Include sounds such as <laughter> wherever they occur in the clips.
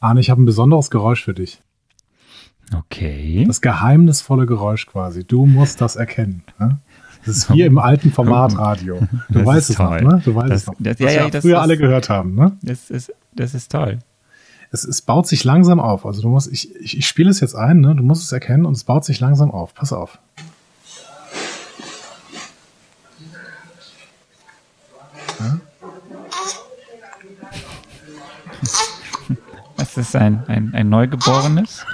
Arne, ich habe ein besonderes Geräusch für dich. Okay. Das geheimnisvolle Geräusch quasi. Du musst das erkennen. Ne? Das ist wie im alten Formatradio. Du Das weißt es noch, toll. ne? Du weißt Das- es noch. das- was ja, ja, früher alle gehört haben, ne? Das ist, das ist toll. Es, es baut sich langsam auf. Also du musst, ich, ich, ich spiele es jetzt ein, ne? Du musst es erkennen und es baut sich langsam auf. Pass auf. Ist ein, ein, ein Neugeborenes.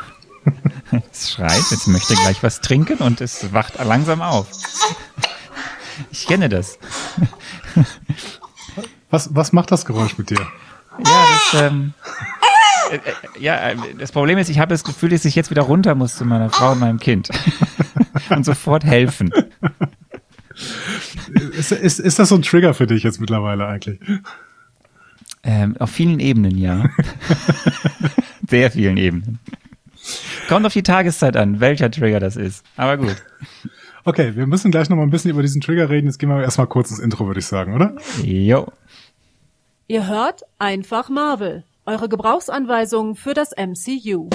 Es schreit, jetzt möchte gleich was trinken und es wacht langsam auf. Ich kenne das. Was, was macht das Geräusch mit dir? Ja, das, ähm, äh, äh, ja, das Problem ist, ich habe das Gefühl, dass ich jetzt wieder runter muss zu meiner Frau und meinem Kind. <laughs> und sofort helfen. Ist, ist, ist das so ein Trigger für dich jetzt mittlerweile eigentlich? Ähm, auf vielen Ebenen, ja. <laughs> Sehr vielen Ebenen. Kommt auf die Tageszeit an, welcher Trigger das ist. Aber gut. Okay, wir müssen gleich noch mal ein bisschen über diesen Trigger reden. Jetzt gehen wir erstmal kurz ins Intro, würde ich sagen, oder? Jo. Ihr hört einfach Marvel, eure Gebrauchsanweisung für das MCU.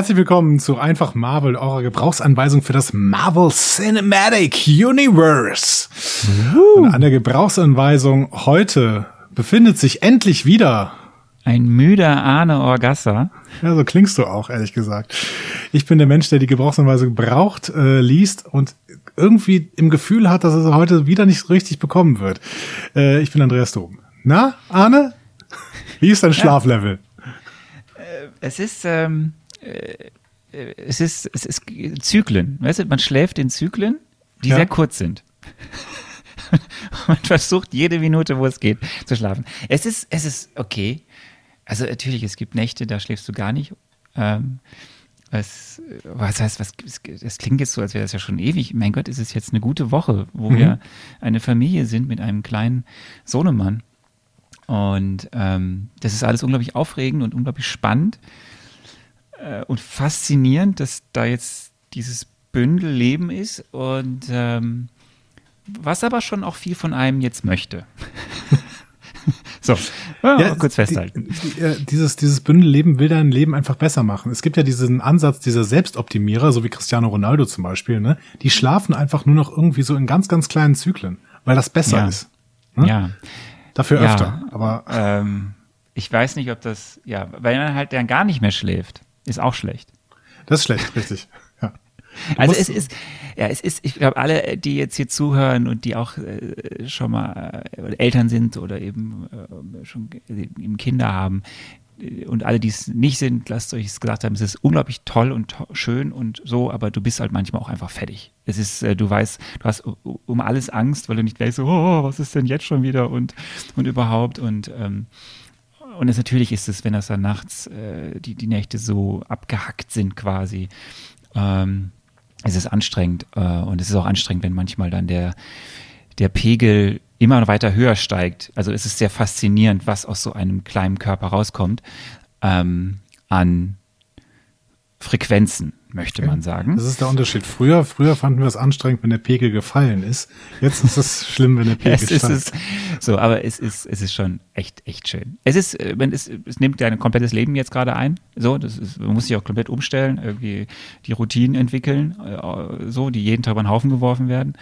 Herzlich willkommen zu Einfach Marvel, eurer Gebrauchsanweisung für das Marvel Cinematic Universe. Und an der Gebrauchsanweisung heute befindet sich endlich wieder, Ein müder Arne Orgassa. ja, so klingst du auch, ehrlich gesagt. Ich bin der Mensch, der die Gebrauchsanweisung braucht, äh, liest und irgendwie im Gefühl hat, dass es heute wieder nicht richtig bekommen wird. Äh, ich bin Andreas Dom. Na, Arne? Wie ist dein Schlaflevel? Es ist, ähm, äh, äh, es ist, es ist Zyklen. Weißt du, man schläft in Zyklen, die Ja. sehr kurz sind. <laughs> man versucht jede Minute, wo es geht, zu schlafen. Es ist, es ist okay. Also natürlich, es gibt Nächte, da schläfst du gar nicht. Ähm, was, was heißt, was, das klingt jetzt so, als wäre das ja schon ewig. Mein Gott, ist es jetzt eine gute Woche, wo wir eine Familie sind mit einem kleinen Sohnemann. Und ähm, das ist alles unglaublich aufregend und unglaublich spannend äh, und faszinierend, dass da jetzt dieses Bündel Leben ist und ähm, was aber schon auch viel von einem jetzt möchte. <laughs> so, ja, kurz festhalten. Die, die, äh, dieses, dieses Bündelleben will dein Leben einfach besser machen. Es gibt ja diesen Ansatz dieser Selbstoptimierer, so wie Cristiano Ronaldo zum Beispiel, ne? Die schlafen einfach nur noch irgendwie so in ganz, ganz kleinen Zyklen, weil das besser Ja. ist. Ne? Ja, Dafür Ja. öfter. Aber ähm, ich weiß nicht, ob das, ja, weil man halt dann gar nicht mehr schläft, ist auch schlecht. das ist schlecht, richtig. Ja. Also es ist, ja, es ist, ich glaube, alle, die jetzt hier zuhören und die auch äh, schon mal äh, Eltern sind oder eben äh, schon eben Kinder haben äh, und alle, die es nicht sind, lasst euch es gesagt haben, es ist unglaublich toll und to schön und so, aber du bist halt manchmal auch einfach fertig. Es ist, äh, du weißt, du hast um alles Angst, weil du nicht weißt, so, oh, was ist denn jetzt schon wieder und, und überhaupt und ähm, und es natürlich ist es, wenn das dann nachts äh, die, die Nächte so abgehackt sind quasi, ähm, es ist anstrengend äh, und es ist auch anstrengend, wenn manchmal dann der, der Pegel immer weiter höher steigt. Also es ist sehr faszinierend, was aus so einem kleinen Körper rauskommt ähm, an Frequenzen, möchte man sagen. Das ist der Unterschied. Früher, früher fanden wir es anstrengend, wenn der Pegel gefallen ist. Jetzt ist es schlimm, wenn der <laughs> Pegel Es ist steigt. es, so, aber es ist, es ist schon echt, echt schön. Es ist, äh, man ist, es nimmt dein komplettes Leben jetzt gerade ein. So, das ist, man muss sich auch komplett umstellen, irgendwie die Routinen entwickeln, äh, so, die jeden Tag über den Haufen geworfen werden.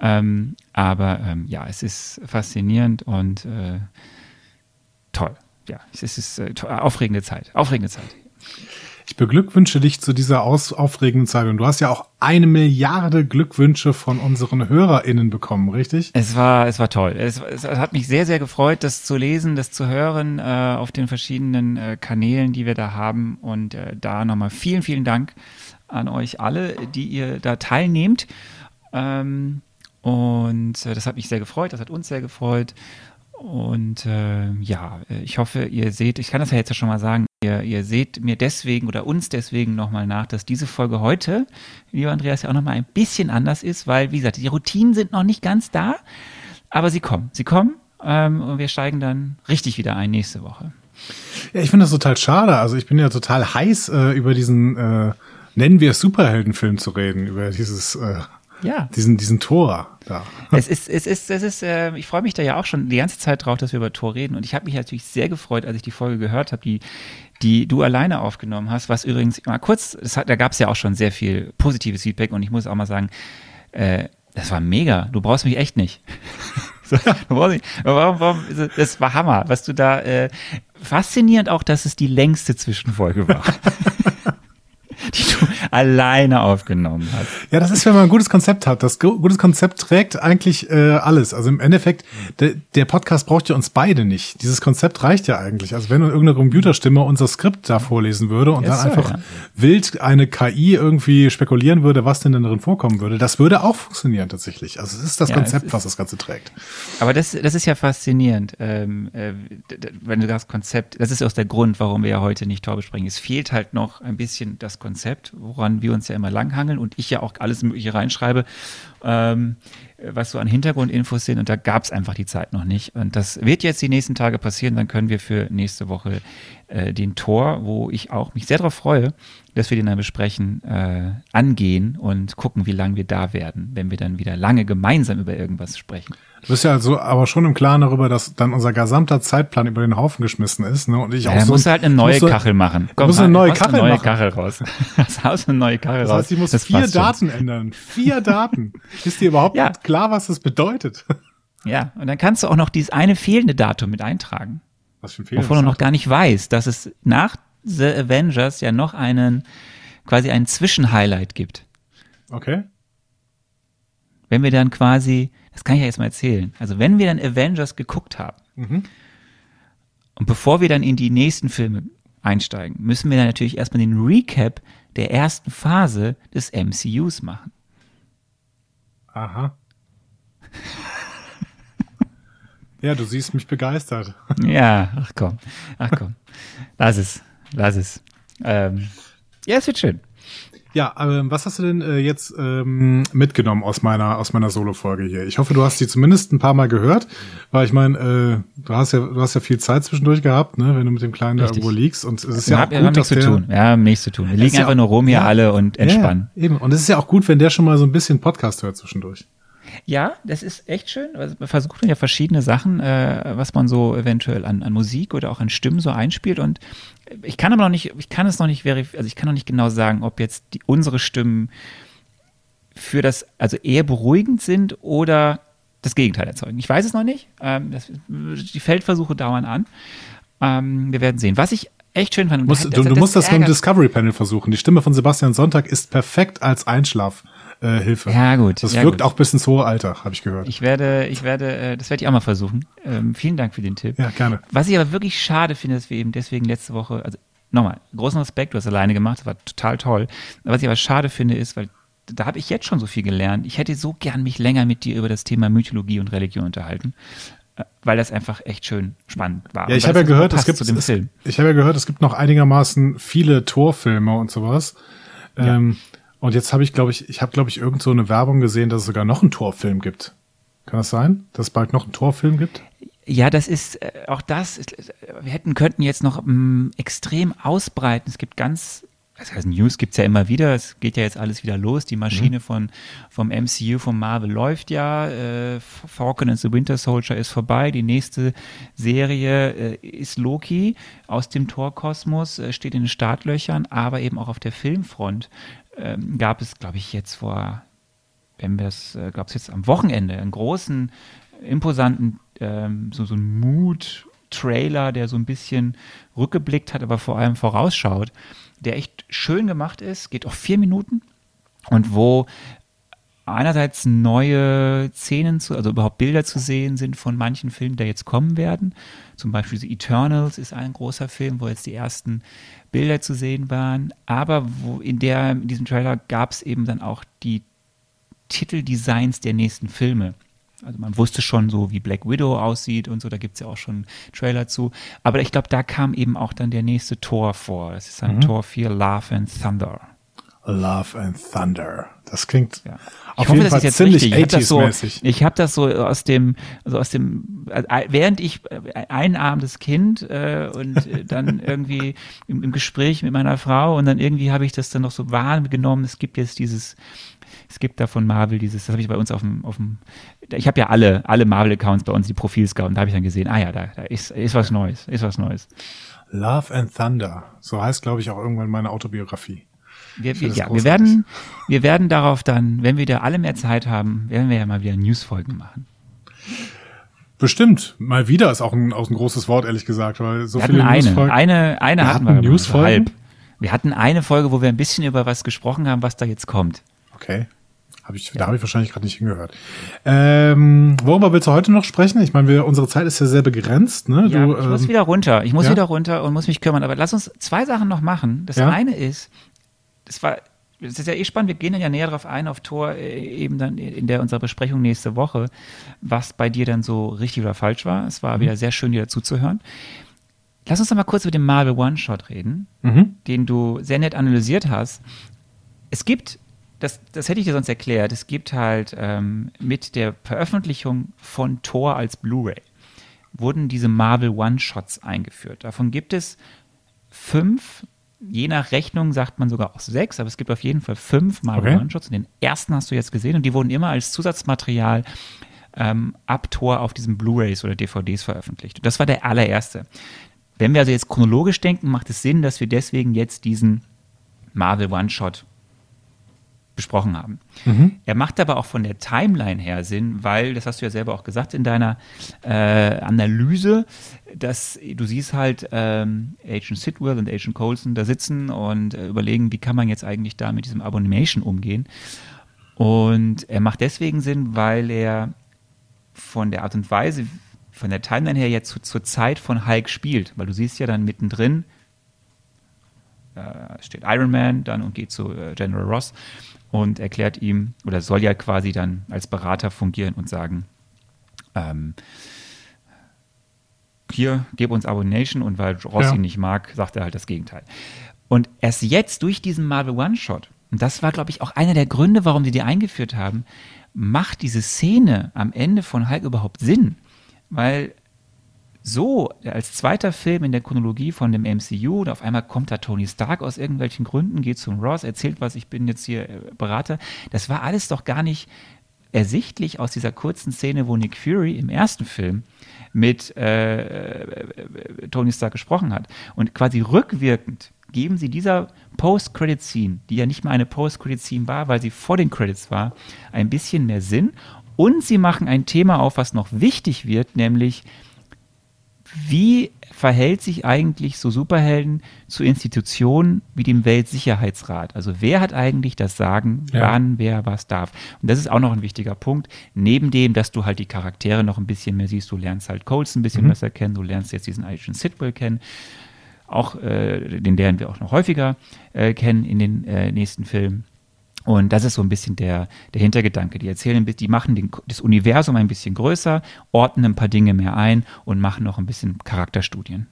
Ähm, aber ähm, ja, es ist faszinierend und äh, toll. Ja, es ist, ist äh, aufregende Zeit. Aufregende Zeit. Ich beglückwünsche dich zu dieser aus aufregenden Zeit. Und du hast ja auch eine Milliarde Glückwünsche von unseren HörerInnen bekommen, richtig? Es war, es war toll. Es, es hat mich sehr, sehr gefreut, das zu lesen, das zu hören äh, auf den verschiedenen äh, Kanälen, die wir da haben. Und äh, da nochmal vielen, vielen Dank an euch alle, die ihr da teilnehmt. Ähm, und äh, das hat mich sehr gefreut, das hat uns sehr gefreut. Und äh, ja, äh, ich hoffe, ihr seht, ich kann das ja jetzt ja schon mal sagen, Ihr, ihr seht mir deswegen oder uns deswegen nochmal nach, dass diese Folge heute, lieber Andreas, ja auch nochmal ein bisschen anders ist, weil, wie gesagt, die Routinen sind noch nicht ganz da, aber sie kommen. Sie kommen ähm, und wir steigen dann richtig wieder ein nächste Woche. Ja, ich finde das total schade. Also ich bin ja total heiß, äh, über diesen, äh, nennen wir es Superheldenfilm zu reden, über dieses, äh, ja. diesen, diesen Tor da. Es ist, es ist, es ist, äh, ich freue mich da ja auch schon die ganze Zeit drauf, dass wir über Tor reden. Und ich habe mich natürlich sehr gefreut, als ich die Folge gehört habe, die, die du alleine aufgenommen hast, was übrigens mal kurz, hat, da gab es ja auch schon sehr viel positives Feedback und ich muss auch mal sagen, äh, das war mega. Du brauchst mich echt nicht. <laughs> so, du brauchst nicht. Warum, warum, das war Hammer, was du da, äh, faszinierend auch, dass es die längste Zwischenfolge war. <laughs> die du <laughs> alleine aufgenommen hast. Ja, das ist, wenn man ein gutes Konzept hat. Das gutes Konzept trägt eigentlich äh, alles. Also im Endeffekt, de, der Podcast braucht ja uns beide nicht. Dieses Konzept reicht ja eigentlich. Also wenn irgendeine Computerstimme unser Skript da vorlesen würde und ja, dann so, einfach ja. wild eine KI irgendwie spekulieren würde, was denn darin vorkommen würde, das würde auch funktionieren tatsächlich. Also es ist das ja, Konzept, ist, was das Ganze trägt. Aber das, das ist ja faszinierend. Ähm, äh, wenn du das Konzept, das ist auch der Grund, warum wir ja heute nicht Tor besprechen. Es fehlt halt noch ein bisschen das Konzept, woran wir uns ja immer langhangeln und ich ja auch alles Mögliche reinschreibe, ähm, was so an Hintergrundinfos sind und da gab es einfach die Zeit noch nicht. Und das wird jetzt die nächsten Tage passieren, dann können wir für nächste Woche äh, den Tor, wo ich auch mich sehr darauf freue, dass wir den dann besprechen, äh, angehen und gucken, wie lange wir da werden, wenn wir dann wieder lange gemeinsam über irgendwas sprechen. Du bist ja also aber schon im Klaren darüber, dass dann unser gesamter Zeitplan über den Haufen geschmissen ist. Ne? Und ich ja, auch so. musst halt eine neue Kachel machen. Komm, musst eine neue Kachel eine neue machen. Kachel raus. <laughs> Das Haus eine neue Kachel raus. Das heißt, ich muss das vier Daten schon. ändern. Vier <laughs> Daten. ist dir überhaupt ja. klar, was das bedeutet? <laughs> Ja, und dann kannst du auch noch dieses eine fehlende Datum mit eintragen. Was für ein fehlendes Wovon du noch gar nicht weißt, dass es nach The Avengers ja noch einen, quasi einen Zwischenhighlight gibt. Okay. Wenn wir dann quasi das kann ich ja jetzt mal erzählen. Also wenn wir dann Avengers geguckt haben mhm. und bevor wir dann in die nächsten Filme einsteigen, müssen wir dann natürlich erstmal den Recap der ersten Phase des MCUs machen. Aha. ja, du siehst mich begeistert. ja, ach komm, ach komm. Lass es, lass es. Ähm, ja, es wird schön. Ja, ähm, was hast du denn äh, jetzt ähm, mitgenommen aus meiner aus meiner Solo-Folge hier? Ich hoffe, du hast sie zumindest ein paar Mal gehört, weil ich meine, äh, du hast ja du hast ja viel Zeit zwischendurch gehabt, ne, wenn du mit dem Kleinen Richtig. da irgendwo liegst und es ist ja haben, auch gut, nichts zu tun. Wir haben nichts zu tun. Wir liegen einfach ja nur rum hier ja, alle und entspannen. Ja, eben. Und es ist ja auch gut, wenn der schon mal so ein bisschen Podcast hört zwischendurch. Ja, das ist echt schön. Also man versucht ja verschiedene Sachen, äh, was man so eventuell an, an Musik oder auch an Stimmen so einspielt. Und ich kann aber noch nicht, ich kann es noch nicht verifizieren, also ich kann noch nicht genau sagen, ob jetzt die, unsere Stimmen für das, also eher beruhigend sind oder das Gegenteil erzeugen. Ich weiß es noch nicht. Ähm, das, die Feldversuche dauern an. Ähm, wir werden sehen. Was ich echt schön fand. Musst, du, du musst das mit dem Discovery Panel versuchen. Die Stimme von Sebastian Sonntag ist perfekt als Einschlaf äh, Hilfe. Ja, gut. Das ja, wirkt gut. auch bis ins hohe Alter, habe ich gehört. Ich werde, ich werde, äh, das werde ich auch mal versuchen. Ähm, vielen Dank für den Tipp. Ja, gerne. Was ich aber wirklich schade finde, dass wir eben deswegen letzte Woche, also nochmal, großen Respekt, du hast alleine gemacht, das war total toll. Was ich aber schade finde, ist, weil da habe ich jetzt schon so viel gelernt. Ich hätte so gern mich länger mit dir über das Thema Mythologie und Religion unterhalten äh, weil das einfach echt schön spannend war. Ja, ich habe ja gehört, es gibt es, ich habe ja gehört, es gibt noch einigermaßen viele Torfilme und sowas. Ja. Ähm, und jetzt habe ich, glaube ich, ich habe, glaube ich, irgend so eine Werbung gesehen, dass es sogar noch einen Torfilm gibt. Kann das sein, dass es bald noch einen Torfilm gibt? Ja, das ist äh, auch das. Wir hätten könnten jetzt noch ähm, extrem ausbreiten. Es gibt ganz das heißt, News gibt es ja immer wieder, es geht ja jetzt alles wieder los. Die Maschine mhm. von, vom MCU, vom Marvel läuft ja. Äh, Falcon and the Winter Soldier ist vorbei. Die nächste Serie äh, ist Loki aus dem Torkosmos, äh, steht in den Startlöchern, aber eben auch auf der Filmfront ähm, gab es, glaube ich, jetzt vor, wenn wir es, äh, gab es jetzt am Wochenende einen großen, imposanten, ähm, so, so einen Mood-Trailer, der so ein bisschen rückgeblickt hat, aber vor allem vorausschaut, der echt schön gemacht ist, geht auch vier Minuten und wo einerseits neue Szenen zu, also überhaupt Bilder zu sehen sind von manchen Filmen, die jetzt kommen werden. Zum Beispiel The Eternals ist ein großer Film, wo jetzt die ersten Bilder zu sehen waren. Aber wo in der, in diesem Trailer gab es eben dann auch die Titeldesigns der nächsten Filme. Also man wusste schon so, wie Black Widow aussieht und so, da gibt es ja auch schon Trailer zu. Aber ich glaube, da kam eben auch dann der nächste Tor vor. Das ist dann mhm. Tor 4, Love and Thunder. Love and Thunder. Das klingt ja. auf hoffe, jeden Fall ziemlich richtig. 80s-mäßig. Ich habe das, so, so aus dem, also aus dem, äh, während ich äh, ein armes Kind äh, und äh, dann <laughs> irgendwie im, im, Gespräch mit meiner Frau und dann irgendwie habe ich das dann noch so wahrgenommen. Es gibt jetzt dieses es gibt da von Marvel dieses, das habe ich bei uns auf dem, auf dem ich habe ja alle, alle Marvel-Accounts bei uns, die Profilscout, und da habe ich dann gesehen, ah ja, da, da ist, ist was Neues, ist was Neues. Love and Thunder, so heißt, glaube ich, auch irgendwann meine Autobiografie. Wir, wir, ja, wir werden, wir werden darauf dann, wenn wir da alle mehr Zeit haben, werden wir ja mal wieder Newsfolgen machen. Bestimmt. Mal wieder ist auch ein, auch ein großes Wort, ehrlich gesagt, weil so wir viele eine, Newsfolgen. Eine, eine wir hatten, hatten wir Newsfolgen. halb. Wir hatten eine Folge, wo wir ein bisschen über was gesprochen haben, was da jetzt kommt. Okay. Hab ich, ja. Da habe ich wahrscheinlich gerade nicht hingehört. Ähm, worüber willst du heute noch sprechen? Ich meine, unsere Zeit ist ja sehr begrenzt. Ne? Ja, du, ich ähm, muss wieder runter. Ich muss ja? wieder runter und muss mich kümmern. Aber lass uns zwei Sachen noch machen. Das ja? eine ist, das war, das ist ja eh spannend. Wir gehen dann ja näher darauf ein auf Tor äh, eben dann in der unserer Besprechung nächste Woche, was bei dir dann so richtig oder falsch war. Es war mhm. wieder sehr schön, dir dazu zu hören. Lass uns noch mal kurz über den Marvel One-Shot reden, mhm. den du sehr nett analysiert hast. Es gibt das, das hätte ich dir sonst erklärt. Es gibt halt ähm, mit der Veröffentlichung von Thor als Blu-ray wurden diese Marvel One-Shots eingeführt. Davon gibt es fünf, je nach Rechnung sagt man sogar auch sechs, aber es gibt auf jeden Fall fünf Marvel okay. One-Shots. Und den ersten hast du jetzt gesehen und die wurden immer als Zusatzmaterial ähm, ab Tor auf diesen Blu-rays oder DVDs veröffentlicht. Und das war der allererste. Wenn wir also jetzt chronologisch denken, macht es Sinn, dass wir deswegen jetzt diesen Marvel One-Shot besprochen haben. Mhm. Er macht aber auch von der Timeline her Sinn, weil, das hast du ja selber auch gesagt in deiner äh, Analyse, dass du siehst halt ähm, Agent Sidwell und Agent Colson da sitzen und äh, überlegen, wie kann man jetzt eigentlich da mit diesem Abomination umgehen. Und er macht deswegen Sinn, weil er von der Art und Weise, von der Timeline her jetzt zu, zur Zeit von Hulk spielt, weil du siehst ja dann mittendrin, äh, steht Iron Man dann und geht zu äh, General Ross und erklärt ihm, oder soll ja quasi dann als Berater fungieren und sagen, ähm, hier, gib uns Abomination und weil Ross ja. ihn nicht mag, sagt er halt das Gegenteil. Und erst jetzt durch diesen Marvel One-Shot, und das war, glaube ich, auch einer der Gründe, warum sie die eingeführt haben, macht diese Szene am Ende von Hulk überhaupt Sinn. Weil so als zweiter Film in der Chronologie von dem MCU und auf einmal kommt da Tony Stark aus irgendwelchen Gründen, geht zum Ross, erzählt was, ich bin jetzt hier äh, Berater. Das war alles doch gar nicht ersichtlich aus dieser kurzen Szene, wo Nick Fury im ersten Film mit äh, äh, Tony Stark gesprochen hat. Und quasi rückwirkend geben sie dieser Post-Credit-Scene, die ja nicht mal eine Post-Credit-Scene war, weil sie vor den Credits war, ein bisschen mehr Sinn. Und sie machen ein Thema auf, was noch wichtig wird, nämlich wie verhält sich eigentlich so Superhelden zu Institutionen wie dem Weltsicherheitsrat? Also wer hat eigentlich das Sagen, ja. wann wer was darf? Und das ist auch noch ein wichtiger Punkt. Neben dem, dass du halt die Charaktere noch ein bisschen mehr siehst, du lernst halt Coles ein bisschen mhm. besser kennen, du lernst jetzt diesen Agent Sidwell kennen, auch äh, den werden wir auch noch häufiger äh, kennen in den äh, nächsten Filmen. Und das ist so ein bisschen der, der Hintergedanke. Die erzählen, die machen den, das Universum ein bisschen größer, ordnen ein paar Dinge mehr ein und machen noch ein bisschen Charakterstudien.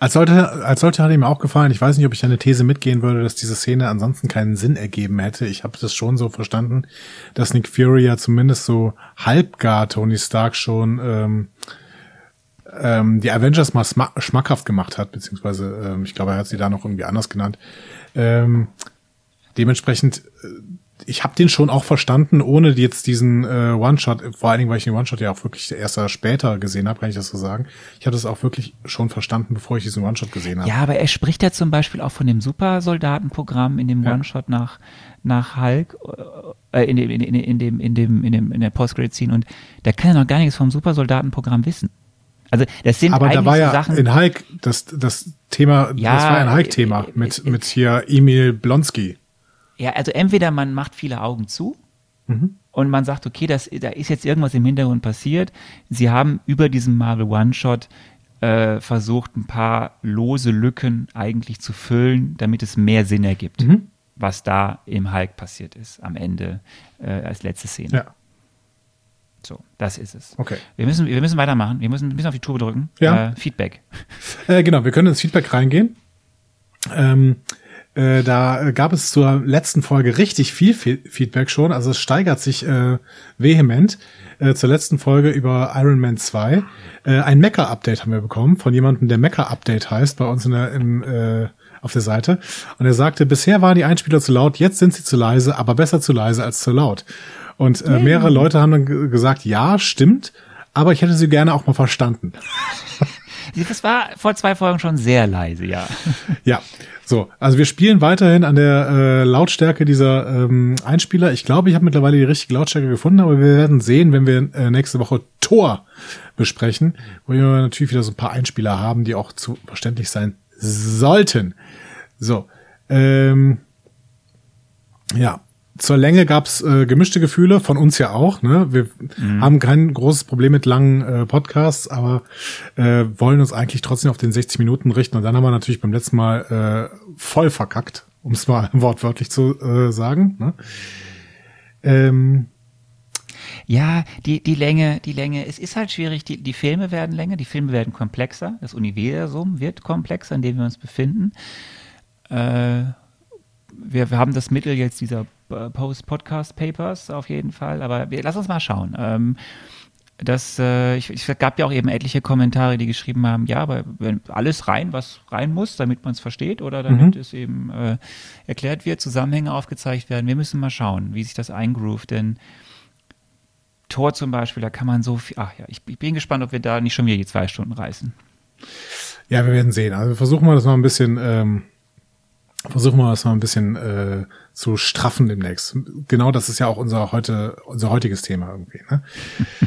Als sollte, als sollte hat ihm auch gefallen. Ich weiß nicht, ob ich eine These mitgehen würde, dass diese Szene ansonsten keinen Sinn ergeben hätte. Ich habe das schon so verstanden, dass Nick Fury ja zumindest so halbgar Tony Stark schon ähm, ähm, die Avengers mal schmackhaft gemacht hat, beziehungsweise ähm, ich glaube, er hat sie da noch irgendwie anders genannt. Ähm, dementsprechend, äh, ich habe den schon auch verstanden, ohne jetzt diesen äh, One-Shot, vor allen Dingen, weil ich den One-Shot ja auch wirklich erst später gesehen habe, kann ich das so sagen. Ich habe das auch wirklich schon verstanden, bevor ich diesen One-Shot gesehen habe. Ja, aber er spricht ja zum Beispiel auch von dem Supersoldatenprogramm in dem ja. One-Shot nach nach Hulk äh, in dem in, in, in dem in dem in dem in der Post-Credit-Scene und da kann er noch gar nichts vom Supersoldatenprogramm wissen. Also das sind aber da war ja Sachen, in Hulk das das Thema, ja, das war ein Hulk-Thema äh, mit äh, mit hier Emil Blonsky. Ja, also entweder man macht viele Augen zu mhm. und man sagt, okay, das, da ist jetzt irgendwas im Hintergrund passiert. Sie haben über diesen Marvel One-Shot äh, versucht, ein paar lose Lücken eigentlich zu füllen, damit es mehr Sinn ergibt, mhm. was da im Hulk passiert ist am Ende äh, als letzte Szene. Ja. So, das ist es. Okay. Wir müssen, wir müssen weitermachen. Wir müssen ein bisschen auf die Tube drücken. Ja. Äh, Feedback. Äh, genau, wir können ins Feedback reingehen. Ähm, äh, da gab es zur letzten Folge richtig viel Fe Feedback schon. Also es steigert sich äh, vehement. Äh, zur letzten Folge über Iron Man 2. Äh, ein Mecha-Update haben wir bekommen von jemandem, der Mecha-Update heißt, bei uns in der, im, äh, auf der Seite. Und er sagte, bisher waren die Einspieler zu laut, jetzt sind sie zu leise, aber besser zu leise als zu laut. Und äh, mehrere Leute haben dann ge- gesagt, ja, stimmt, aber ich hätte sie gerne auch mal verstanden. <laughs> Das war vor zwei Folgen schon sehr leise, ja. Ja, so, also wir spielen weiterhin an der äh, Lautstärke dieser ähm, Einspieler. Ich glaube, ich habe mittlerweile die richtige Lautstärke gefunden, aber wir werden sehen, wenn wir äh, nächste Woche Tor besprechen, wo wir natürlich wieder so ein paar Einspieler haben, die auch zu verständlich sein sollten. So, ähm, ja, zur Länge gab's äh, gemischte Gefühle, von uns ja auch. Ne? Wir haben kein großes Problem mit langen äh, Podcasts, aber äh, wollen uns eigentlich trotzdem auf den 60 Minuten richten. Und dann haben wir natürlich beim letzten Mal äh, voll verkackt, um es mal <laughs> wortwörtlich zu äh, sagen. Ne? Ähm, Ja, die, die Länge, die Länge, es ist halt schwierig, die, die Filme werden länger, die Filme werden komplexer, das Universum wird komplexer, in dem wir uns befinden. Äh, wir, wir haben das Mittel jetzt dieser Post-Podcast-Papers auf jeden Fall, aber wir, lass uns mal schauen. Ähm, das, äh, ich, ich gab ja auch eben etliche Kommentare, die geschrieben haben, ja, aber wenn alles rein, was rein muss, damit man es versteht oder damit es eben äh, erklärt wird, Zusammenhänge aufgezeigt werden. Wir müssen mal schauen, wie sich das eingroovt, denn Tor zum Beispiel, da kann man so viel. Ach ja, ich, ich bin gespannt, ob wir da nicht schon wieder die zwei Stunden reißen. Ja, wir werden sehen. Also versuchen wir das mal ein bisschen, ähm, versuchen wir das mal ein bisschen äh, zu straffen demnächst. Genau, das ist ja auch unser heute, unser heutiges Thema irgendwie. Ne?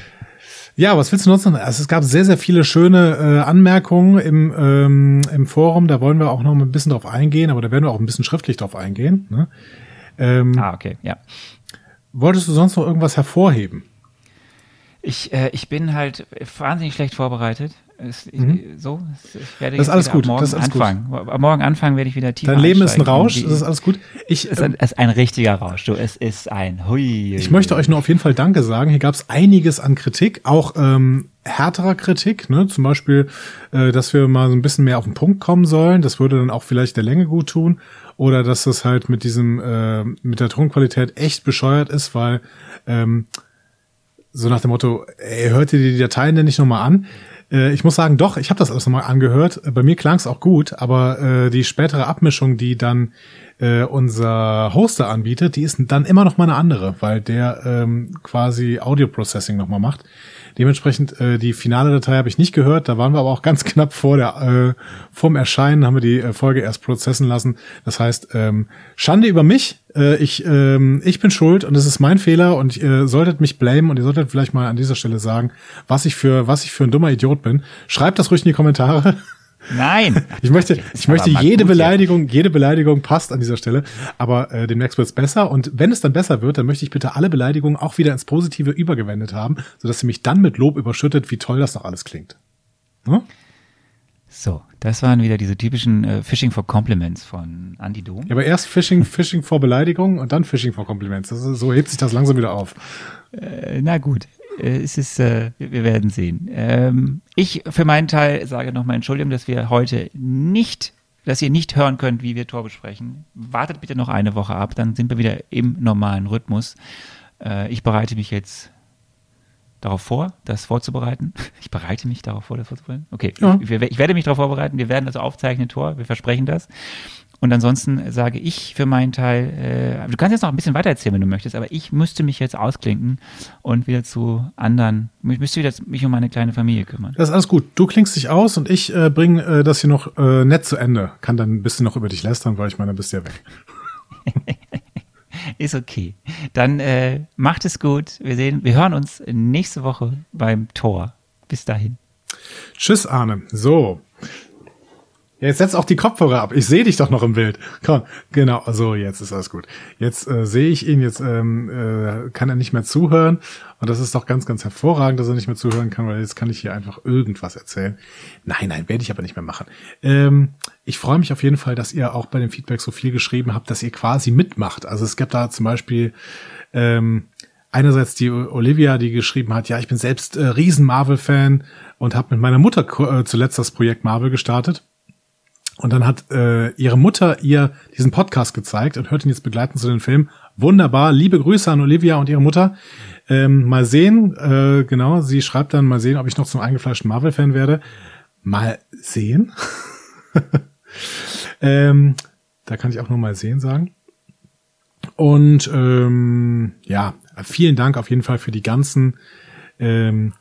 <laughs> ja, was willst du nutzen? Also es gab sehr, sehr viele schöne äh, Anmerkungen im, ähm, im Forum. Da wollen wir auch noch ein bisschen drauf eingehen, aber da werden wir auch ein bisschen schriftlich drauf eingehen. Ne? Ähm, Ah, okay, ja. Wolltest du sonst noch irgendwas hervorheben? Ich, äh, ich bin halt wahnsinnig schlecht vorbereitet. Es, ich, so, ich werde Mhm. Das ist alles gut, morgen das ist alles gut. anfangen. Ab morgen anfangen werde ich wieder tiefer Dein Leben ist ein. Rausch, das ist alles gut. Ich, es ist ein, es ist ein richtiger Rausch, du. Es ist ein hui. Ich möchte euch nur auf jeden Fall Danke sagen. Hier gab es einiges an Kritik, auch ähm, härterer Kritik, ne? Zum Beispiel, äh, dass wir mal so ein bisschen mehr auf den Punkt kommen sollen. Das würde dann auch vielleicht der Länge gut tun. Oder dass das halt mit diesem, äh, mit der Tonqualität echt bescheuert ist, weil ähm, so nach dem Motto, ey, hört ihr die Dateien denn nicht nochmal an? Äh, ich muss sagen, doch, ich habe das alles nochmal angehört. Äh, Bei mir klang es auch gut, aber äh, die spätere Abmischung, die dann äh, unser Hoster anbietet, die ist dann immer noch mal eine andere, weil der ähm, quasi Audio Processing noch mal macht. Dementsprechend äh, die finale Datei habe ich nicht gehört. Da waren wir aber auch ganz <laughs> knapp vor der äh, vorm Erscheinen haben wir die äh, Folge erst prozessen lassen. Das heißt ähm, Schande über mich. Äh, ich ähm, ich bin schuld und es ist mein Fehler und ihr solltet mich blamen und ihr solltet vielleicht mal an dieser Stelle sagen, was ich für was ich für ein dummer Idiot bin. Schreibt das ruhig in die Kommentare. <laughs> Nein. <laughs> Ich möchte, ich möchte jede gut. Beleidigung, jede Beleidigung passt an dieser Stelle. Aber äh, demnächst wird's besser. Und wenn es dann besser wird, dann möchte ich bitte alle Beleidigungen auch wieder ins Positive übergewendet haben, sodass sie mich dann mit Lob überschüttet, wie toll das noch alles klingt. Ne? So, das waren wieder diese typischen äh, Fishing for Compliments von Andy Dom. Ja, aber erst Phishing, Phishing vor Beleidigung und dann Phishing vor Compliments. Ist, so hebt sich das langsam wieder auf. Äh, na gut, es ist, äh, wir werden sehen. Ähm, ich für meinen Teil sage nochmal Entschuldigung, dass wir heute nicht, dass ihr nicht hören könnt, wie wir Tor besprechen. Wartet bitte noch eine Woche ab, dann sind wir wieder im normalen Rhythmus. Äh, ich bereite mich jetzt darauf vor, das vorzubereiten. <laughs> Ich bereite mich darauf vor, das vorzubereiten. Okay, Ja. ich, ich werde mich darauf vorbereiten. Wir werden das aufzeichnen, Tor. Wir versprechen das. Und ansonsten sage ich für meinen Teil, äh, du kannst jetzt noch ein bisschen weiter erzählen, wenn du möchtest, aber ich müsste mich jetzt ausklinken und wieder zu anderen, ich müsste wieder mich um meine kleine Familie kümmern. Das ist alles gut. Du klingst dich aus und ich äh, bringe äh, das hier noch äh, nett zu Ende. Kann dann ein bisschen noch über dich lästern, weil ich meine, dann bist du ja weg. <laughs> Ist okay. Dann äh, macht es gut. Wir sehen, wir hören uns nächste Woche beim Tor. Bis dahin. Tschüss, Arne. So. Ja, jetzt setz auch die Kopfhörer ab. Ich sehe dich doch noch im Bild. Komm, genau. So, jetzt ist alles gut. Jetzt äh, sehe ich ihn, jetzt ähm, äh, kann er nicht mehr zuhören. Und das ist doch ganz, ganz hervorragend, dass er nicht mehr zuhören kann, weil jetzt kann ich hier einfach irgendwas erzählen. Nein, nein, werde ich aber nicht mehr machen. Ähm, ich freue mich auf jeden Fall, dass ihr auch bei dem Feedback so viel geschrieben habt, dass ihr quasi mitmacht. Also es gibt da zum Beispiel ähm, einerseits die Olivia, die geschrieben hat, ja, ich bin selbst äh, riesen Marvel-Fan und habe mit meiner Mutter äh, zuletzt das Projekt Marvel gestartet. Und dann hat äh, ihre Mutter ihr diesen Podcast gezeigt und hört ihn jetzt begleiten zu den Film. Wunderbar. Liebe Grüße an Olivia und ihre Mutter. Ähm, mal sehen, äh, genau, sie schreibt dann mal sehen, ob ich noch zum eingefleischten Marvel-Fan werde. Mal sehen. <laughs> ähm, da kann ich auch nur mal sehen sagen. Und ähm, ja, vielen Dank auf jeden Fall für die ganzen ähm,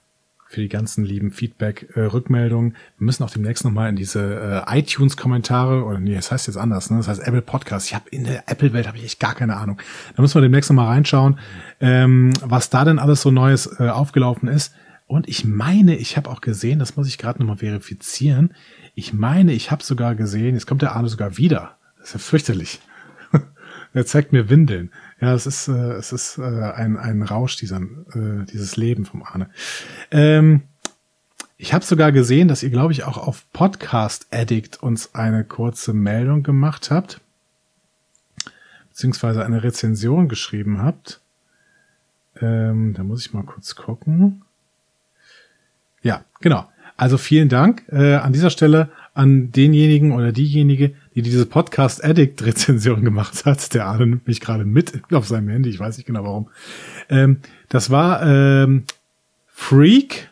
für die ganzen lieben Feedback-Rückmeldungen. Wir müssen auch demnächst nochmal in diese äh, iTunes-Kommentare, oder nee, das heißt jetzt anders, ne? Das heißt Apple Podcast. Ich habe in der Apple-Welt habe ich echt gar keine Ahnung. Da müssen wir demnächst nochmal reinschauen, ähm, was da denn alles so Neues äh, aufgelaufen ist. Und ich meine, ich habe auch gesehen, das muss ich gerade nochmal verifizieren. Ich meine, ich habe sogar gesehen, jetzt kommt der Arne sogar wieder. Das ist ja fürchterlich. <laughs> er zeigt mir Windeln. Ja, es ist, äh, es ist äh, ein, ein Rausch, dieser, äh, dieses Leben vom Arne. Ähm, ich habe sogar gesehen, dass ihr, glaube ich, auch auf Podcast Addict uns eine kurze Meldung gemacht habt, beziehungsweise eine Rezension geschrieben habt. Ähm, da muss ich mal kurz gucken. Ja, genau. Also vielen Dank äh, an dieser Stelle an denjenigen oder diejenige, die diese Podcast Addict Rezension <laughs> gemacht hat. Der Arne nimmt mich gerade mit auf seinem Handy, ich weiß nicht genau warum. Ähm, das war ähm, Freak,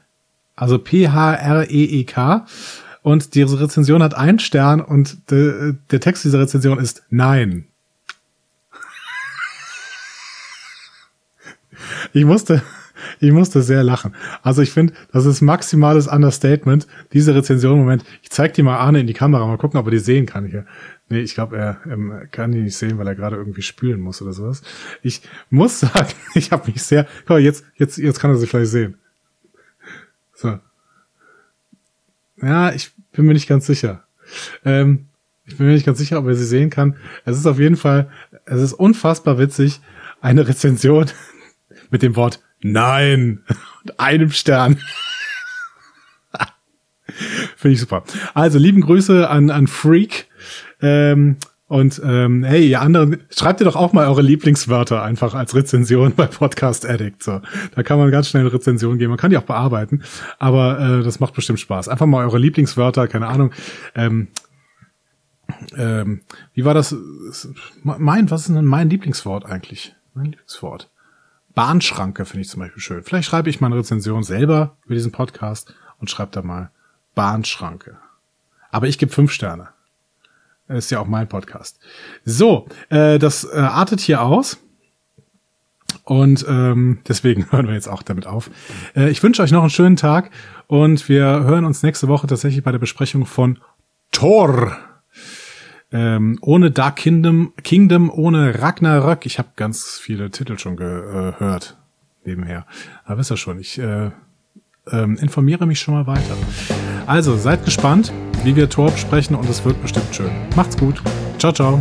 also P-H-R-E-E-K. Und diese Rezension hat einen Stern und de, der Text dieser Rezension ist Nein. <laughs> ich musste, ich musste sehr lachen. Also ich finde, das ist maximales Understatement. Diese Rezension, Moment, ich zeig die mal Arne in die Kamera, mal gucken, ob er die sehen kann hier. Nee, ich glaube, er ähm, kann die nicht sehen, weil er gerade irgendwie spülen muss oder sowas. Ich muss <laughs> sagen, ich habe mich sehr. Guck mal, jetzt, jetzt, jetzt kann er sie vielleicht sehen. So. Ja, ich bin mir nicht ganz sicher. Ähm, ich bin mir nicht ganz sicher, ob er sie sehen kann. Es ist auf jeden Fall, es ist unfassbar witzig, eine Rezension <laughs> mit dem Wort Nein und einem Stern. Finde ich super. Also lieben Grüße an, an Freak. Ähm, und ähm, hey, ihr anderen, schreibt ihr doch auch mal eure Lieblingswörter einfach als Rezension bei Podcast Addict. So, da kann man ganz schnell eine Rezension geben. Man kann die auch bearbeiten, aber äh, das macht bestimmt Spaß. Einfach mal eure Lieblingswörter, keine Ahnung. Ähm, ähm, wie war das? Mein, was ist denn mein Lieblingswort eigentlich? Mein Lieblingswort. Bahnschranke finde ich zum Beispiel schön. Vielleicht schreibe ich mal eine Rezension selber über diesen Podcast und schreibe da mal Bahnschranke. Aber ich gebe fünf Sterne. Ist ja auch mein Podcast. So, äh, das äh, artet hier aus. Und ähm, deswegen <laughs> hören wir jetzt auch damit auf. Äh, ich wünsche euch noch einen schönen Tag und wir hören uns nächste Woche tatsächlich bei der Besprechung von Thor. Ähm, ohne Dark Kingdom, Kingdom, ohne Ragnarök. Ich habe ganz viele Titel schon gehört nebenher. Aber wisst ihr schon, ich äh, ähm, informiere mich schon mal weiter. Also seid gespannt, wie wir Tor besprechen und es wird bestimmt schön. Macht's gut. Ciao, ciao.